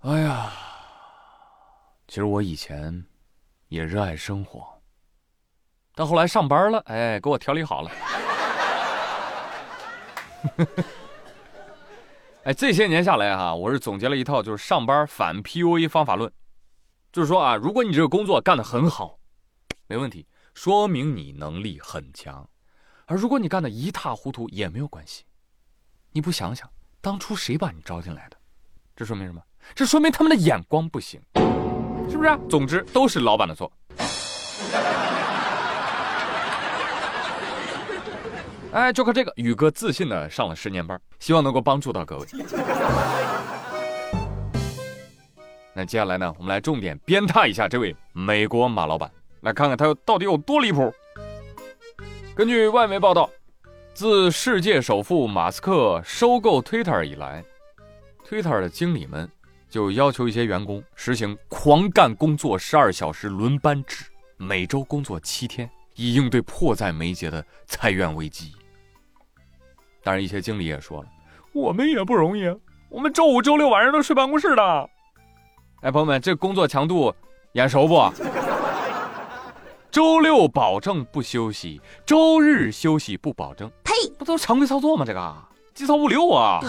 哎呀，其实我以前也热爱生活，但后来上班了，哎，给我调理好了。哎，这些年下来哈，我是总结了一套就是上班反 PUA 方法论，就是说啊，如果你这个工作干得很好，没问题，说明你能力很强；而如果你干得一塌糊涂，也没有关系。你不想想，当初谁把你招进来的？这说明什么？这说明他们的眼光不行，是不是？总之都是老板的错。哎，就靠这个，宇哥自信的上了十年班，希望能够帮助到各位。那接下来呢，我们来重点鞭挞一下这位美国马老板，来看看他到底有多离谱。根据外媒报道，自世界首富马斯克收购 Twitter 以来，Twitter 的经理们就要求一些员工实行狂干工作十二小时轮班制，每周工作七天，以应对迫在眉睫的裁员危机。当然，一些经理也说了，我们也不容易，我们周五、周六晚上都睡办公室的。哎，朋友们，这工作强度眼熟不？周六保证不休息，周日休息不保证。呸！不都是常规操作吗？这个节操物流啊！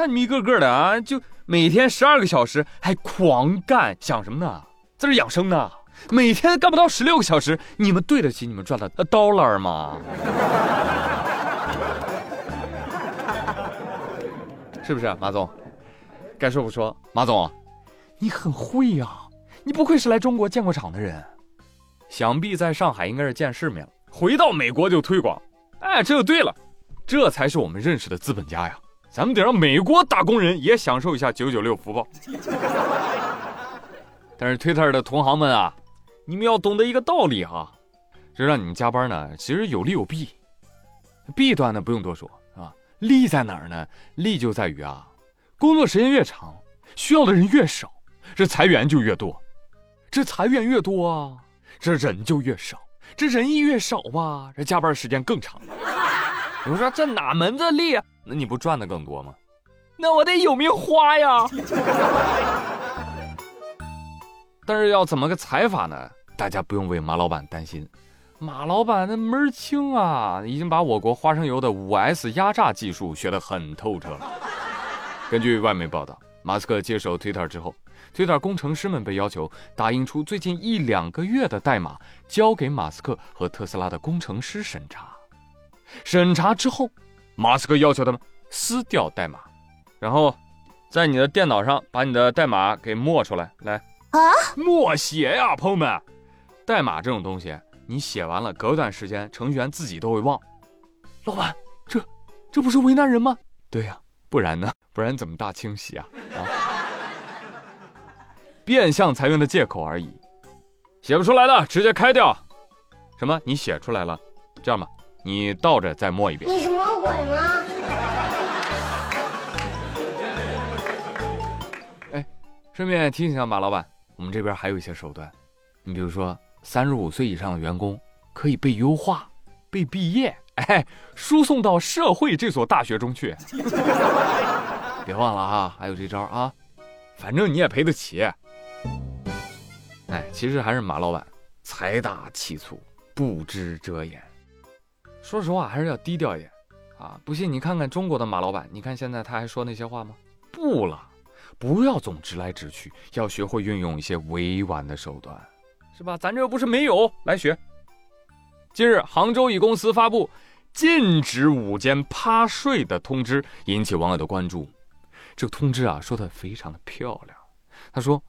看你们一个个的啊，就每天十二个小时还狂干，想什么呢？在这养生呢？每天干不到十六个小时，你们对得起你们赚的 dollar 吗？是不是马总？该说不说，马总，你很会呀！你不愧是来中国建过厂的人，想必在上海应该是见世面了，回到美国就推广。哎，这就对了，这才是我们认识的资本家呀！咱们得让美国打工人也享受一下九九六福报。但是 Twitter 的同行们啊，你们要懂得一个道理哈，这让你们加班呢，其实有利有弊。弊端呢，不用多说啊。利在哪儿呢？利就在于啊，工作时间越长，需要的人越少，这裁员就越多，这裁员越多啊，这人就越少，这人一越少吧，这加班时间更长。你说这哪门子利？那你不赚的更多吗？那我得有命花呀。但是要怎么个采法呢？大家不用为马老板担心。马老板那门儿清啊，已经把我国花生油的五 S 压榨技术学得很透彻了。根据外媒报道，马斯克接手 Twitter 之后，Twitter 工程师们被要求打印出最近一两个月的代码，交给马斯克和特斯拉的工程师审查。审查之后，马斯克要求他们撕掉代码，然后在你的电脑上把你的代码给默出来。来啊，默写呀，朋友们，代码这种东西。你写完了，隔段时间程序员自己都会忘。老板，这这不是为难人吗？对呀，不然呢？不然怎么大清洗啊？啊，变相裁员的借口而已。写不出来的直接开掉。什么？你写出来了？这样吧，你倒着再默一遍。你什么鬼吗？哎，顺便提醒一下马老板，我们这边还有一些手段。你比如说。三十五岁以上的员工可以被优化、被毕业，哎，输送到社会这所大学中去。别忘了啊，还有这招啊，反正你也赔得起。哎，其实还是马老板财大气粗、不知遮掩。说实话，还是要低调一点啊！不信你看看中国的马老板，你看现在他还说那些话吗？不了，不要总直来直去，要学会运用一些委婉的手段。是吧？咱这又不是没有，来学。近日，杭州一公司发布禁止午间趴睡的通知，引起网友的关注。这个通知啊，说的非常的漂亮。他说，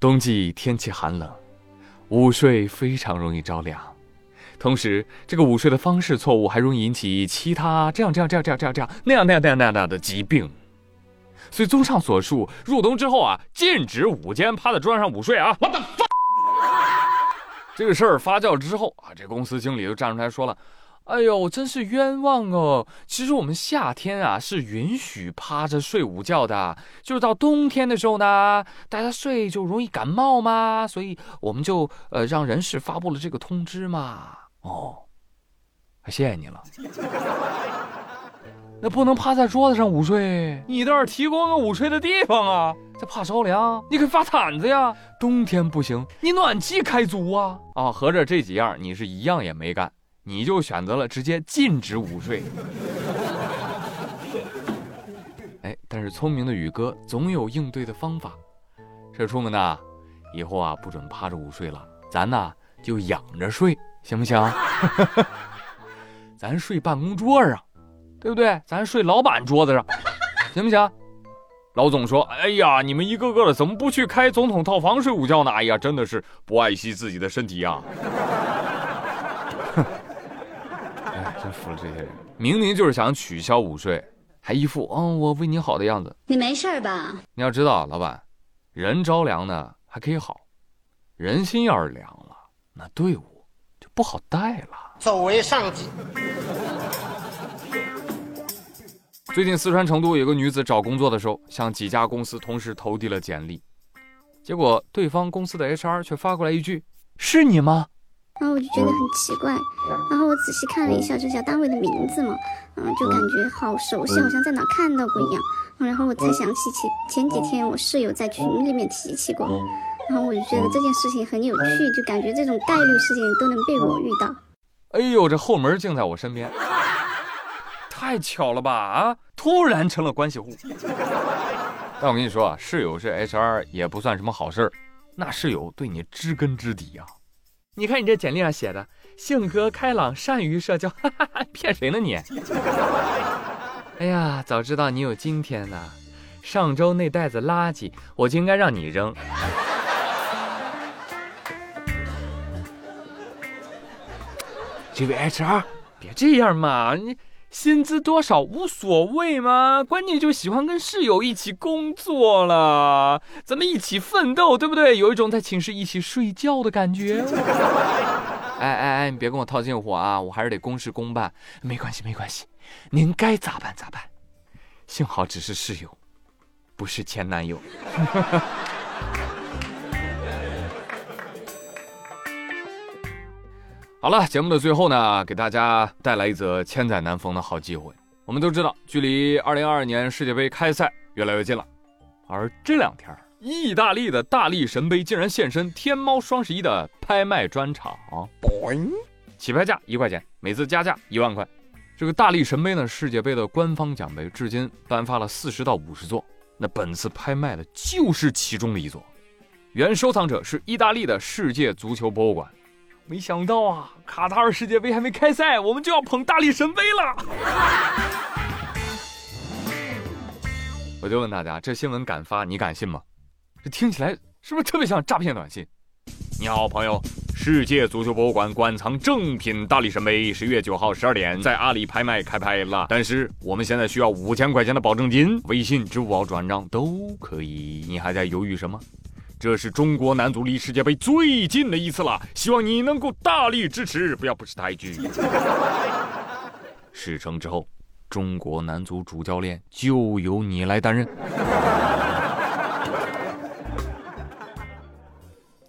冬季天气寒冷，午睡非常容易着凉，同时这个午睡的方式错误，还容易引起其他这样这样这样这样这样这样那样那样那样那样那样的疾病。所以，综上所述，入冬之后啊，禁止午间趴在桌上午睡啊。我的。这个事儿发酵之后啊，这公司经理就站出来说了：“哎呦，真是冤枉哦！其实我们夏天啊是允许趴着睡午觉的，就是到冬天的时候呢，大家睡就容易感冒嘛，所以我们就呃让人事发布了这个通知嘛。哦，谢谢你了。那不能趴在桌子上午睡，你倒是提供个午睡的地方啊！这怕着凉，你可以发毯子呀。冬天不行，你暖气开足啊！啊，合着这几样你是一样也没干，你就选择了直接禁止午睡。哎，但是聪明的宇哥总有应对的方法。这出门呐，以后啊不准趴着午睡了，咱呐就仰着睡，行不行？咱睡办公桌上。对不对？咱睡老板桌子上，行不行？老总说：“哎呀，你们一个个的怎么不去开总统套房睡午觉呢？哎呀，真的是不爱惜自己的身体呀！”哼，哎，真服了这些人，明明就是想取消午睡，还一副“嗯，我为你好”的样子。你没事吧？你要知道，老板，人着凉呢还可以好，人心要是凉了，那队伍就不好带了。走为上级。最近四川成都有个女子找工作的时候，向几家公司同时投递了简历，结果对方公司的 HR 却发过来一句：“是你吗？”然后我就觉得很奇怪，然后我仔细看了一下这家单位的名字嘛，嗯，就感觉好熟悉，好像在哪看到过一样。然后我才想起前前几天我室友在群里面提起过，然后我就觉得这件事情很有趣，就感觉这种概率事情都能被我遇到。哎呦，这后门竟在我身边。太巧了吧啊！突然成了关系户。但我跟你说啊，室友是 HR 也不算什么好事儿，那室友对你知根知底呀。你看你这简历上写的，性格开朗，善于社交，哈哈骗谁呢你？哎呀，早知道你有今天呢，上周那袋子垃圾我就应该让你扔。这位 HR，别这样嘛，你。薪资多少无所谓嘛？关键就喜欢跟室友一起工作了，咱们一起奋斗，对不对？有一种在寝室一起睡觉的感觉。哎哎哎，你别跟我套近乎啊！我还是得公事公办。没关系没关系，您该咋办咋办。幸好只是室友，不是前男友。好了，节目的最后呢，给大家带来一则千载难逢的好机会。我们都知道，距离二零二二年世界杯开赛越来越近了，而这两天，意大利的大力神杯竟然现身天猫双十一的拍卖专场，起拍价一块钱，每次加价一万块。这个大力神杯呢，世界杯的官方奖杯，至今颁发了四十到五十座，那本次拍卖的就是其中的一座，原收藏者是意大利的世界足球博物馆。没想到啊，卡塔尔世界杯还没开赛，我们就要捧大力神杯了。我就问大家，这新闻敢发，你敢信吗？这听起来是不是特别像诈骗短信？你好，朋友，世界足球博物馆馆藏正品大力神杯，十月九号十二点在阿里拍卖开拍了。但是我们现在需要五千块钱的保证金，微信、支付宝转账都可以。你还在犹豫什么？这是中国男足离世界杯最近的一次了，希望你能够大力支持，不要不识抬举。事成之后，中国男足主教练就由你来担任。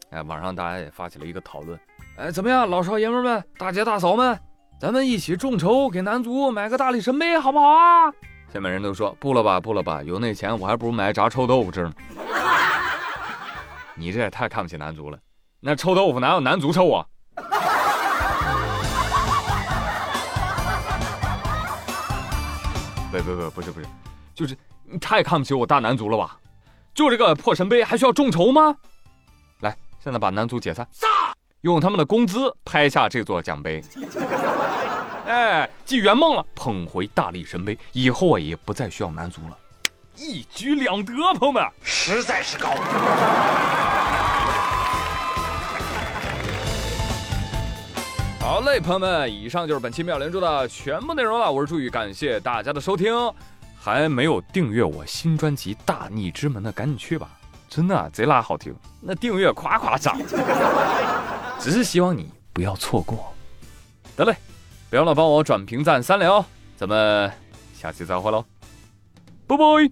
哎，网上大家也发起了一个讨论，哎，怎么样，老少爷们们、大姐大嫂们，咱们一起众筹给男足买个大力神杯，好不好啊？下面人都说不了吧，不了吧，有那钱我还不如买炸臭豆腐吃呢。你这也太看不起男足了，那臭豆腐哪有男足臭啊？不不不，不是不是，就是你太看不起我大男足了吧？就这个破神杯还需要众筹吗？来，现在把男足解散，用他们的工资拍下这座奖杯，哎，既圆梦了，捧回大力神杯，以后啊也不再需要男足了。一举两得，朋友们，实在是高。好嘞，朋友们，以上就是本期妙连珠的全部内容了。我是朱宇，感谢大家的收听。还没有订阅我新专辑《大逆之门》的，赶紧去吧，真的贼拉好听，那订阅夸夸涨。只是希望你不要错过。得嘞，别忘了帮我转评赞三连哦。咱们下期再会喽，Bye bye.